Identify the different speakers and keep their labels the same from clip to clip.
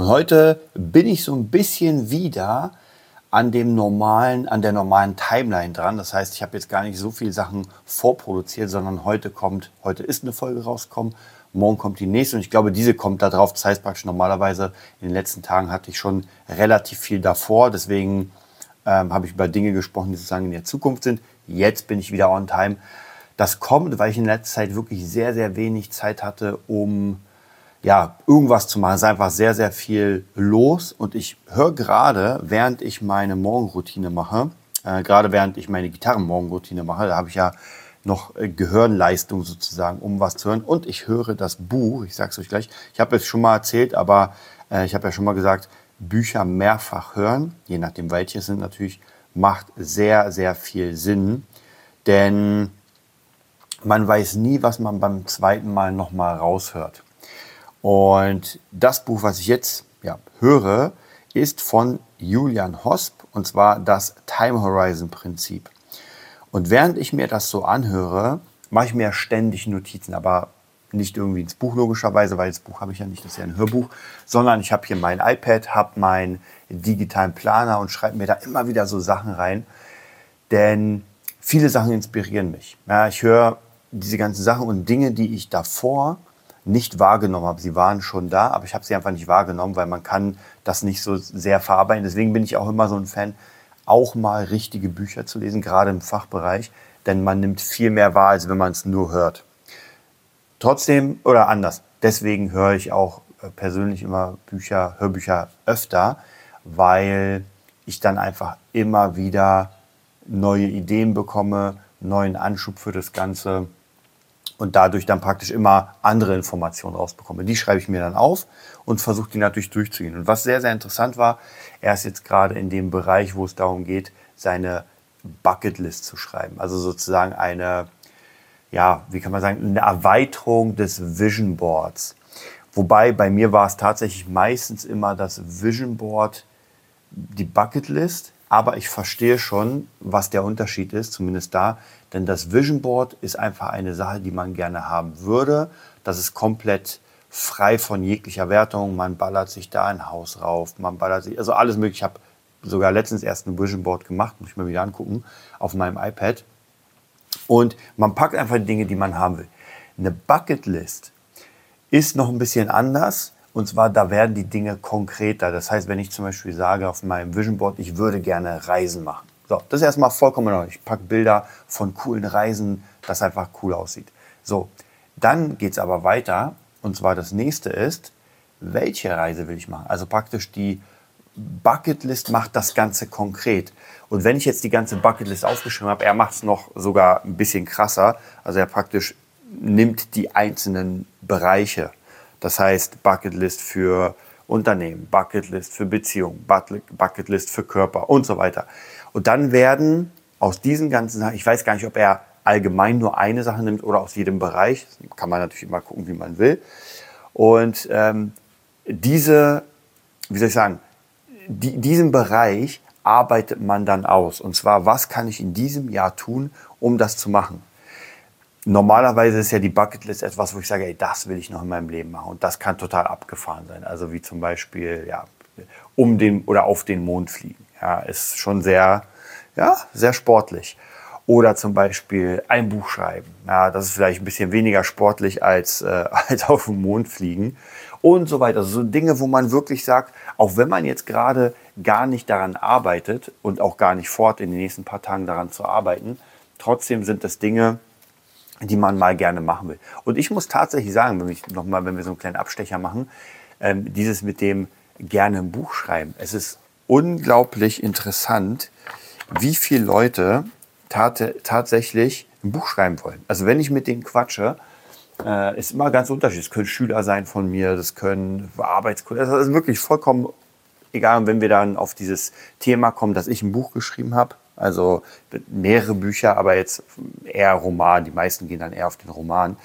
Speaker 1: Und heute bin ich so ein bisschen wieder an dem normalen, an der normalen Timeline dran. Das heißt, ich habe jetzt gar nicht so viele Sachen vorproduziert, sondern heute kommt, heute ist eine Folge rausgekommen, morgen kommt die nächste und ich glaube, diese kommt da drauf. Das heißt praktisch normalerweise in den letzten Tagen hatte ich schon relativ viel davor. Deswegen ähm, habe ich über Dinge gesprochen, die sozusagen in der Zukunft sind. Jetzt bin ich wieder on time. Das kommt, weil ich in letzter Zeit wirklich sehr, sehr wenig Zeit hatte, um ja, irgendwas zu machen. Es ist einfach sehr, sehr viel los. Und ich höre gerade, während ich meine Morgenroutine mache, äh, gerade während ich meine Gitarrenmorgenroutine mache, da habe ich ja noch äh, Gehirnleistung sozusagen, um was zu hören. Und ich höre das Buch, ich sage es euch gleich, ich habe es schon mal erzählt, aber äh, ich habe ja schon mal gesagt, Bücher mehrfach hören, je nachdem welche es sind natürlich, macht sehr, sehr viel Sinn. Denn man weiß nie, was man beim zweiten Mal nochmal raushört. Und das Buch, was ich jetzt ja, höre, ist von Julian Hosp und zwar das Time Horizon Prinzip. Und während ich mir das so anhöre, mache ich mir ständig Notizen, aber nicht irgendwie ins Buch logischerweise, weil das Buch habe ich ja nicht, das ist ja ein Hörbuch, sondern ich habe hier mein iPad, habe meinen digitalen Planer und schreibe mir da immer wieder so Sachen rein, denn viele Sachen inspirieren mich. Ja, ich höre diese ganzen Sachen und Dinge, die ich davor nicht wahrgenommen habe. Sie waren schon da, aber ich habe sie einfach nicht wahrgenommen, weil man kann das nicht so sehr verarbeiten. Deswegen bin ich auch immer so ein Fan, auch mal richtige Bücher zu lesen, gerade im Fachbereich, denn man nimmt viel mehr wahr, als wenn man es nur hört. Trotzdem, oder anders, deswegen höre ich auch äh, persönlich immer Bücher, Hörbücher öfter, weil ich dann einfach immer wieder neue Ideen bekomme, neuen Anschub für das Ganze und dadurch dann praktisch immer andere Informationen rausbekomme. Die schreibe ich mir dann auf und versuche die natürlich durchzugehen. Und was sehr, sehr interessant war, er ist jetzt gerade in dem Bereich, wo es darum geht, seine Bucketlist zu schreiben. Also sozusagen eine, ja, wie kann man sagen, eine Erweiterung des Vision Boards. Wobei bei mir war es tatsächlich meistens immer das Vision Board, die Bucketlist, aber ich verstehe schon, was der Unterschied ist, zumindest da. Denn das Vision Board ist einfach eine Sache, die man gerne haben würde. Das ist komplett frei von jeglicher Wertung. Man ballert sich da ein Haus rauf, man ballert sich, also alles mögliche. Ich habe sogar letztens erst ein Vision Board gemacht, muss ich mal wieder angucken, auf meinem iPad. Und man packt einfach die Dinge, die man haben will. Eine Bucketlist ist noch ein bisschen anders. Und zwar, da werden die Dinge konkreter. Das heißt, wenn ich zum Beispiel sage auf meinem Vision Board, ich würde gerne Reisen machen. So, das ist erstmal vollkommen neu. Ich packe Bilder von coolen Reisen, das einfach cool aussieht. So, dann geht es aber weiter. Und zwar das nächste ist, welche Reise will ich machen? Also praktisch die Bucketlist macht das Ganze konkret. Und wenn ich jetzt die ganze Bucketlist aufgeschrieben habe, er macht es noch sogar ein bisschen krasser. Also er praktisch nimmt die einzelnen Bereiche das heißt Bucketlist für Unternehmen, Bucketlist für Beziehungen, Bucketlist für Körper und so weiter. Und dann werden aus diesen ganzen Sachen, ich weiß gar nicht, ob er allgemein nur eine Sache nimmt oder aus jedem Bereich, kann man natürlich immer gucken, wie man will. Und ähm, diese, wie soll ich sagen, die, diesen Bereich arbeitet man dann aus. Und zwar, was kann ich in diesem Jahr tun, um das zu machen? Normalerweise ist ja die Bucketlist etwas, wo ich sage, ey, das will ich noch in meinem Leben machen. Und das kann total abgefahren sein. Also wie zum Beispiel, ja, um den oder auf den Mond fliegen. Ja, ist schon sehr, ja, sehr sportlich. Oder zum Beispiel ein Buch schreiben. Ja, das ist vielleicht ein bisschen weniger sportlich als, äh, als auf den Mond fliegen. Und so weiter. Also so Dinge, wo man wirklich sagt, auch wenn man jetzt gerade gar nicht daran arbeitet und auch gar nicht fort in den nächsten paar Tagen daran zu arbeiten, trotzdem sind das Dinge, die man mal gerne machen will. Und ich muss tatsächlich sagen, wenn, ich noch mal, wenn wir so einen kleinen Abstecher machen, ähm, dieses mit dem gerne ein Buch schreiben. Es ist unglaublich interessant, wie viele Leute tat, tatsächlich ein Buch schreiben wollen. Also wenn ich mit denen quatsche, äh, ist immer ganz unterschiedlich. Das können Schüler sein von mir, das können Arbeitskollegen, das ist wirklich vollkommen egal, wenn wir dann auf dieses Thema kommen, dass ich ein Buch geschrieben habe, also mehrere Bücher, aber jetzt eher Roman, die meisten gehen dann eher auf den Roman,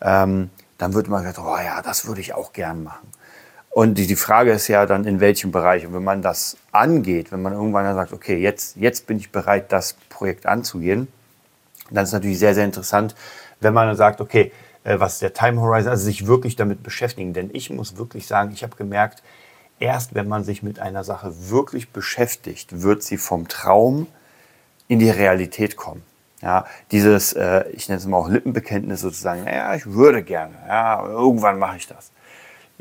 Speaker 1: ähm, dann wird man gesagt, oh ja, das würde ich auch gern machen. Und die, die Frage ist ja dann, in welchem Bereich. Und wenn man das angeht, wenn man irgendwann dann sagt, okay, jetzt, jetzt bin ich bereit, das Projekt anzugehen, dann ist es natürlich sehr, sehr interessant, wenn man dann sagt, okay, äh, was ist der Time Horizon, also sich wirklich damit beschäftigen. Denn ich muss wirklich sagen, ich habe gemerkt, erst wenn man sich mit einer Sache wirklich beschäftigt, wird sie vom Traum in die Realität kommen. Ja, dieses, äh, ich nenne es mal auch Lippenbekenntnis sozusagen, naja, ich würde gerne, ja, irgendwann mache ich das.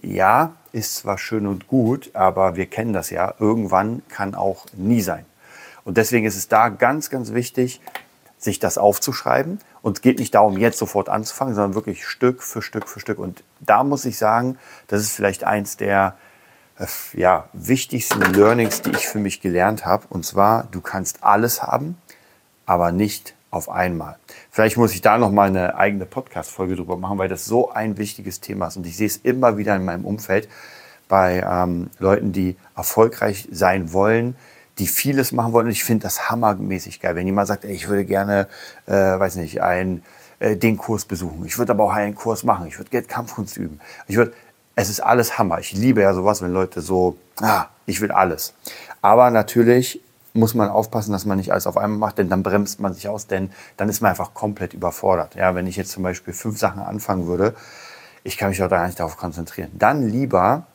Speaker 1: Ja, ist zwar schön und gut, aber wir kennen das ja, irgendwann kann auch nie sein. Und deswegen ist es da ganz, ganz wichtig, sich das aufzuschreiben. Und es geht nicht darum, jetzt sofort anzufangen, sondern wirklich Stück für Stück für Stück. Und da muss ich sagen, das ist vielleicht eins der ja, wichtigsten Learnings, die ich für mich gelernt habe. Und zwar, du kannst alles haben, aber nicht auf einmal. Vielleicht muss ich da noch mal eine eigene Podcast-Folge drüber machen, weil das so ein wichtiges Thema ist. Und ich sehe es immer wieder in meinem Umfeld bei ähm, Leuten, die erfolgreich sein wollen, die vieles machen wollen. Und ich finde das hammermäßig geil. Wenn jemand sagt, ey, ich würde gerne, äh, weiß nicht, einen, äh, den Kurs besuchen. Ich würde aber auch einen Kurs machen. Ich würde gerne Kampfkunst üben. Ich würde, es ist alles Hammer. Ich liebe ja sowas, wenn Leute so, ah, ich will alles. Aber natürlich muss man aufpassen, dass man nicht alles auf einmal macht, denn dann bremst man sich aus, denn dann ist man einfach komplett überfordert. Ja, wenn ich jetzt zum Beispiel fünf Sachen anfangen würde, ich kann mich auch da nicht darauf konzentrieren. Dann lieber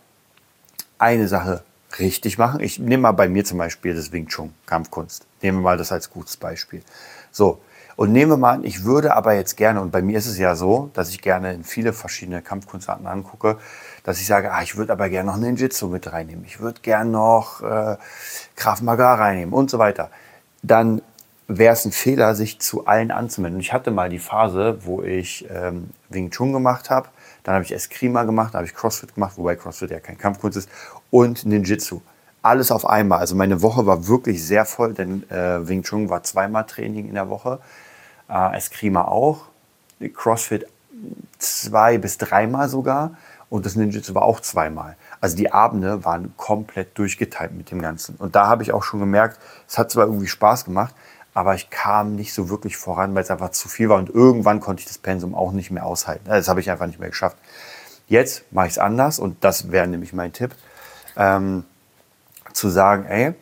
Speaker 1: eine Sache richtig machen. Ich nehme mal bei mir zum Beispiel das Wing Chun, Kampfkunst. Nehmen wir mal das als gutes Beispiel. So, und nehmen wir mal an, ich würde aber jetzt gerne, und bei mir ist es ja so, dass ich gerne in viele verschiedene Kampfkunstarten angucke, dass ich sage, ah, ich würde aber gerne noch Ninjitsu mit reinnehmen, ich würde gerne noch äh, Krav Maga reinnehmen und so weiter. Dann wäre es ein Fehler, sich zu allen anzumelden. Ich hatte mal die Phase, wo ich ähm, Wing Chun gemacht habe, dann habe ich Eskrima gemacht, dann habe ich CrossFit gemacht, wobei CrossFit ja kein Kampfkunst ist, und Ninjitsu. Alles auf einmal. Also meine Woche war wirklich sehr voll, denn äh, Wing Chun war zweimal Training in der Woche, äh, Eskrima auch, CrossFit zwei bis dreimal sogar und das Ninjitsu war auch zweimal. Also die Abende waren komplett durchgeteilt mit dem Ganzen. Und da habe ich auch schon gemerkt, es hat zwar irgendwie Spaß gemacht, aber ich kam nicht so wirklich voran, weil es einfach zu viel war. Und irgendwann konnte ich das Pensum auch nicht mehr aushalten. Das habe ich einfach nicht mehr geschafft. Jetzt mache ich es anders und das wäre nämlich mein Tipp, ähm, zu sagen, ey,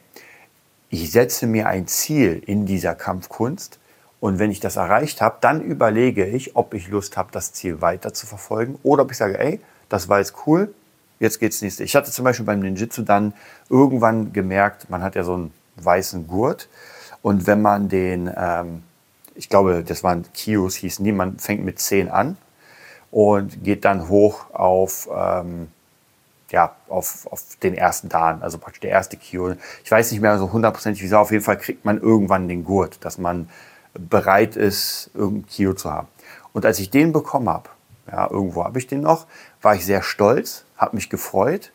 Speaker 1: ich setze mir ein Ziel in dieser Kampfkunst und wenn ich das erreicht habe, dann überlege ich, ob ich Lust habe, das Ziel weiter zu verfolgen oder ob ich sage, ey, das war jetzt cool, jetzt geht's nächste. Ich hatte zum Beispiel beim Ninjitsu dann irgendwann gemerkt, man hat ja so einen weißen Gurt und wenn man den, ähm, ich glaube, das waren Kios, hießen die, man fängt mit 10 an und geht dann hoch auf, ähm, ja, auf, auf den ersten Dan, also praktisch der erste Kio. Ich weiß nicht mehr so hundertprozentig, wieso, auf jeden Fall kriegt man irgendwann den Gurt, dass man bereit ist, irgendein Kio zu haben. Und als ich den bekommen habe, ja, irgendwo habe ich den noch, war ich sehr stolz, habe mich gefreut.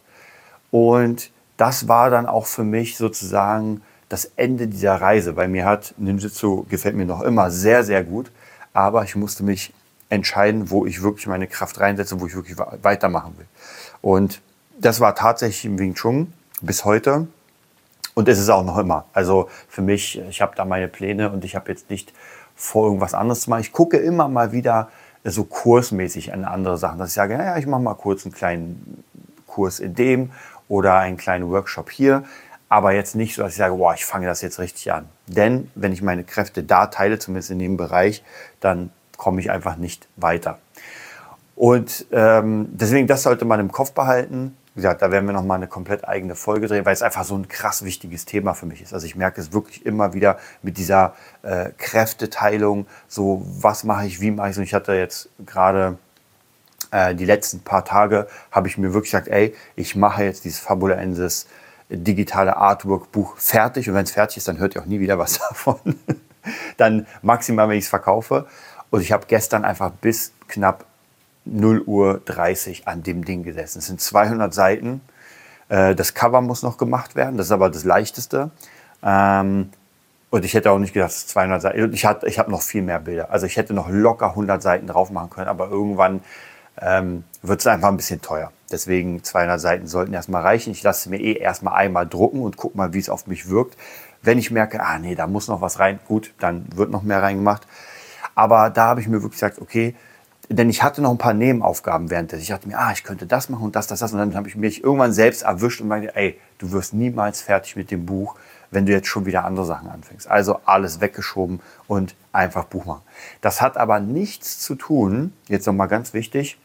Speaker 1: Und das war dann auch für mich sozusagen das Ende dieser Reise. Bei mir hat Ninjutsu gefällt mir noch immer sehr, sehr gut. Aber ich musste mich entscheiden, wo ich wirklich meine Kraft reinsetze, wo ich wirklich weitermachen will. Und das war tatsächlich im Wing Chun bis heute. Und es ist auch noch immer. Also für mich, ich habe da meine Pläne und ich habe jetzt nicht vor, irgendwas anderes zu machen. Ich gucke immer mal wieder so kursmäßig an andere Sachen, dass ich sage, naja, ich mache mal kurz einen kleinen Kurs in dem oder einen kleinen Workshop hier, aber jetzt nicht so, dass ich sage, boah, ich fange das jetzt richtig an. Denn wenn ich meine Kräfte da teile, zumindest in dem Bereich, dann komme ich einfach nicht weiter. Und ähm, deswegen, das sollte man im Kopf behalten. Wie gesagt, da werden wir nochmal eine komplett eigene Folge drehen, weil es einfach so ein krass wichtiges Thema für mich ist. Also ich merke es wirklich immer wieder mit dieser äh, Kräfteteilung, so was mache ich, wie mache ich es. Und ich hatte jetzt gerade äh, die letzten paar Tage, habe ich mir wirklich gesagt, ey, ich mache jetzt dieses Fabulensis digitale Artwork-Buch fertig. Und wenn es fertig ist, dann hört ihr auch nie wieder was davon. dann maximal, wenn ich es verkaufe. Und ich habe gestern einfach bis knapp 0 Uhr 30 an dem Ding gesessen. Es sind 200 Seiten. Äh, das Cover muss noch gemacht werden, das ist aber das Leichteste. Ähm, und ich hätte auch nicht gedacht, es 200 Seiten. Ich, ich habe noch viel mehr Bilder. Also ich hätte noch locker 100 Seiten drauf machen können, aber irgendwann ähm, wird es einfach ein bisschen teuer. Deswegen 200 Seiten sollten erstmal reichen. Ich lasse mir eh erstmal einmal drucken und guck mal, wie es auf mich wirkt. Wenn ich merke, ah nee, da muss noch was rein, gut, dann wird noch mehr reingemacht. Aber da habe ich mir wirklich gesagt, okay, denn ich hatte noch ein paar Nebenaufgaben währenddessen. Ich dachte mir, ah, ich könnte das machen und das, das, das. Und dann habe ich mich irgendwann selbst erwischt und meinte, ey, du wirst niemals fertig mit dem Buch, wenn du jetzt schon wieder andere Sachen anfängst. Also alles weggeschoben und einfach Buch machen. Das hat aber nichts zu tun, jetzt nochmal ganz wichtig,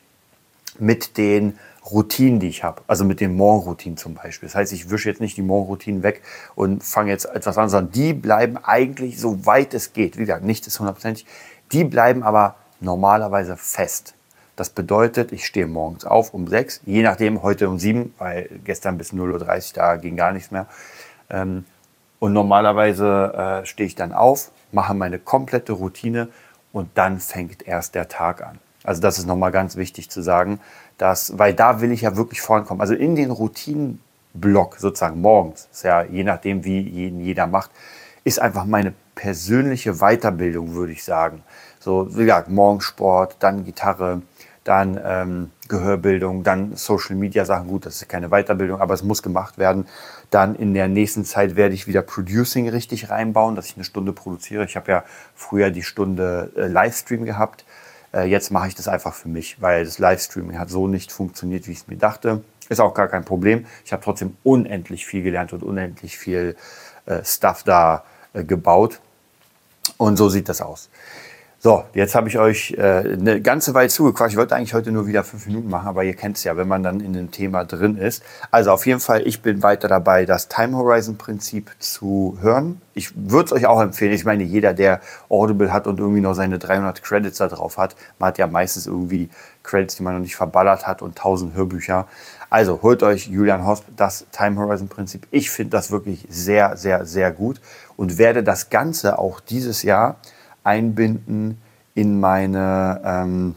Speaker 1: mit den Routinen, die ich habe. Also mit den Morgenroutinen zum Beispiel. Das heißt, ich wische jetzt nicht die Morgenroutinen weg und fange jetzt etwas an, sondern die bleiben eigentlich so weit es geht. Wie gesagt, nicht ist hundertprozentig. Die bleiben aber normalerweise fest. Das bedeutet, ich stehe morgens auf um sechs, je nachdem, heute um sieben, weil gestern bis 0.30 Uhr da ging gar nichts mehr. Ähm, und normalerweise äh, stehe ich dann auf, mache meine komplette Routine und dann fängt erst der Tag an. Also das ist nochmal ganz wichtig zu sagen, dass, weil da will ich ja wirklich vorankommen. Also in den Routinenblock sozusagen morgens, ist ja je nachdem, wie jeder macht, ist einfach meine persönliche Weiterbildung, würde ich sagen. So, wie gesagt, Morgensport, dann Gitarre, dann ähm, Gehörbildung, dann Social Media Sachen. Gut, das ist keine Weiterbildung, aber es muss gemacht werden. Dann in der nächsten Zeit werde ich wieder Producing richtig reinbauen, dass ich eine Stunde produziere. Ich habe ja früher die Stunde äh, Livestream gehabt. Äh, jetzt mache ich das einfach für mich, weil das Livestreaming hat so nicht funktioniert, wie ich es mir dachte. Ist auch gar kein Problem. Ich habe trotzdem unendlich viel gelernt und unendlich viel äh, Stuff da äh, gebaut. Und so sieht das aus. So, jetzt habe ich euch äh, eine ganze Weile zugequatscht. Ich wollte eigentlich heute nur wieder fünf Minuten machen, aber ihr kennt es ja, wenn man dann in dem Thema drin ist. Also auf jeden Fall, ich bin weiter dabei, das Time Horizon Prinzip zu hören. Ich würde es euch auch empfehlen. Ich meine, jeder, der Audible hat und irgendwie noch seine 300 Credits da drauf hat, man hat ja meistens irgendwie Credits, die man noch nicht verballert hat und 1000 Hörbücher. Also holt euch Julian Hosp das Time Horizon Prinzip. Ich finde das wirklich sehr, sehr, sehr gut und werde das Ganze auch dieses Jahr einbinden in meine, ähm,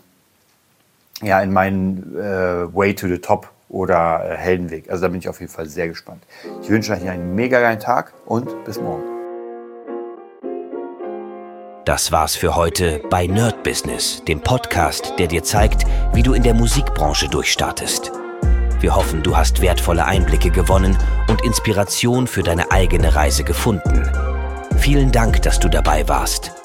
Speaker 1: ja, in meinen äh, Way to the Top oder äh, Heldenweg. Also da bin ich auf jeden Fall sehr gespannt. Ich wünsche euch einen mega geilen Tag und bis morgen.
Speaker 2: Das war's für heute bei Nerd Business, dem Podcast, der dir zeigt, wie du in der Musikbranche durchstartest. Wir hoffen, du hast wertvolle Einblicke gewonnen und Inspiration für deine eigene Reise gefunden. Vielen Dank, dass du dabei warst.